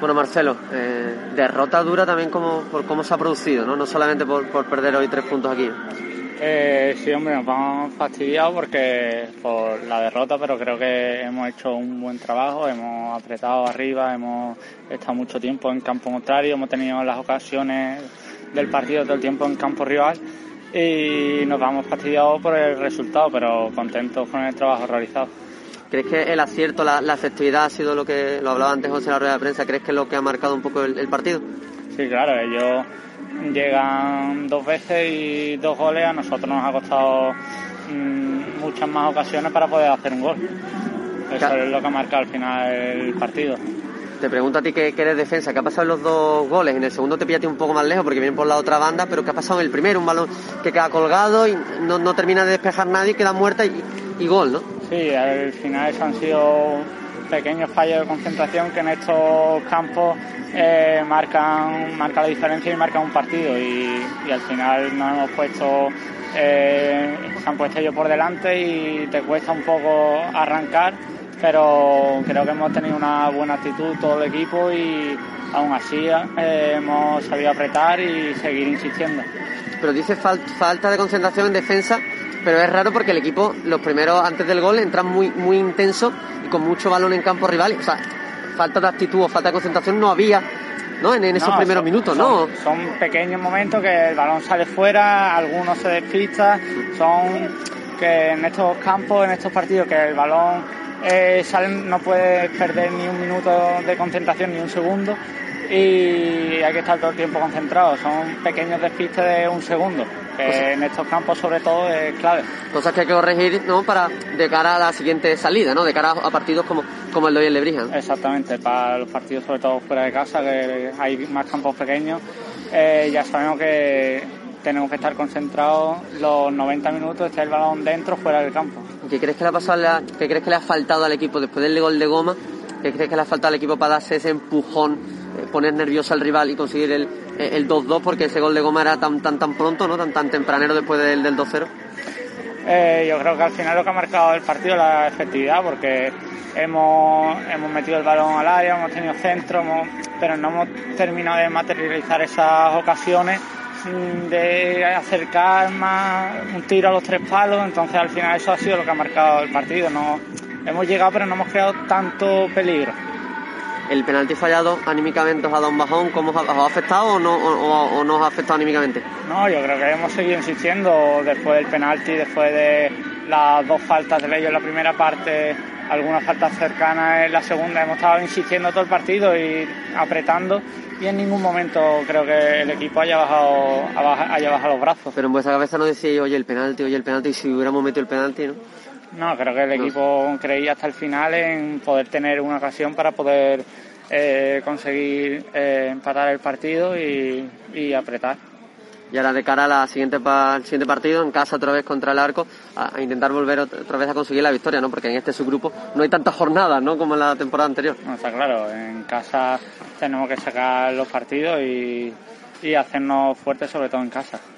Bueno, Marcelo, eh, derrota dura también como, por cómo se ha producido, ¿no? No solamente por, por perder hoy tres puntos aquí. Eh, sí, hombre, nos vamos fastidiados porque por la derrota, pero creo que hemos hecho un buen trabajo, hemos apretado arriba, hemos estado mucho tiempo en campo contrario, hemos tenido las ocasiones del partido todo el tiempo en campo rival y nos vamos fastidiados por el resultado, pero contentos con el trabajo realizado. ¿Crees que el acierto, la, la, efectividad ha sido lo que lo hablaba antes José en la rueda de prensa? ¿Crees que es lo que ha marcado un poco el, el partido? Sí, claro, ellos llegan dos veces y dos goles. A nosotros nos ha costado mmm, muchas más ocasiones para poder hacer un gol. Eso claro. es lo que ha marcado al final el partido. Te pregunto a ti que, que, eres defensa, ¿qué ha pasado en los dos goles? En el segundo te pillaste un poco más lejos porque viene por la otra banda, pero ¿qué ha pasado en el primero? Un balón que queda colgado y no, no termina de despejar nadie, queda muerta y, y gol, ¿no? Sí, al final eso han sido pequeños fallos de concentración que en estos campos eh, marcan, marcan la diferencia y marcan un partido y, al final nos hemos puesto eh, se han puesto ellos por delante y te cuesta un poco arrancar pero creo que hemos tenido una buena actitud todo el equipo y aún así eh, hemos sabido apretar y seguir insistiendo. Pero dice fal falta de concentración en defensa, pero es raro porque el equipo, los primeros antes del gol, entran muy, muy intenso y con mucho balón en campo rival. O sea, falta de actitud o falta de concentración no había ¿no? En, en esos no, primeros son, minutos, ¿no? Son pequeños momentos que el balón sale fuera, algunos se despista, son que en estos campos, en estos partidos, que el balón eh, salen, no puedes perder ni un minuto de concentración ni un segundo y hay que estar todo el tiempo concentrado. Son pequeños despistes de un segundo, que pues, en estos campos sobre todo es clave. Cosas que hay que corregir ¿no? para de cara a la siguiente salida, ¿no? de cara a partidos como, como el de hoy en Lebrija. Exactamente, para los partidos sobre todo fuera de casa, que hay más campos pequeños, eh, ya sabemos que tenemos que estar concentrados los 90 minutos, estar el balón dentro, fuera del campo. ¿Qué crees que le ha pasado, la, qué crees que le ha faltado al equipo después del gol de Goma? ¿Qué crees que le ha faltado al equipo para darse ese empujón, eh, poner nervioso al rival y conseguir el, el 2-2? Porque ese gol de Goma era tan tan tan pronto, ¿no? Tan tan tempranero después del, del 2-0. Eh, yo creo que al final lo que ha marcado el partido es la efectividad, porque hemos, hemos metido el balón al área, hemos tenido centro, pero no hemos terminado de materializar esas ocasiones de acercar más un tiro a los tres palos, entonces al final eso ha sido lo que ha marcado el partido. No, hemos llegado pero no hemos creado tanto peligro. ¿El penalti fallado anímicamente os ha dado un bajón? ¿Cómo os ha, os ha afectado o no, o, o no os ha afectado anímicamente? No, yo creo que hemos seguido insistiendo después del penalti, después de las dos faltas de ellos en la primera parte, algunas faltas cercanas en la segunda. Hemos estado insistiendo todo el partido y apretando y en ningún momento creo que el equipo haya bajado, haya bajado los brazos. Pero en vuestra cabeza no decía oye, el penalti, oye, el penalti, y si hubiéramos metido el penalti, ¿no? No, creo que el equipo no. creía hasta el final en poder tener una ocasión para poder eh, conseguir eh, empatar el partido y, y, apretar. Y ahora de cara a la siguiente pa al siguiente partido, en casa otra vez contra el arco, a, a, intentar volver otra vez a conseguir la victoria, ¿no? Porque en este subgrupo no hay tantas jornadas, ¿no? Como en la temporada anterior. No, está claro, en casa tenemos que sacar los partidos y, y hacernos fuertes sobre todo en casa.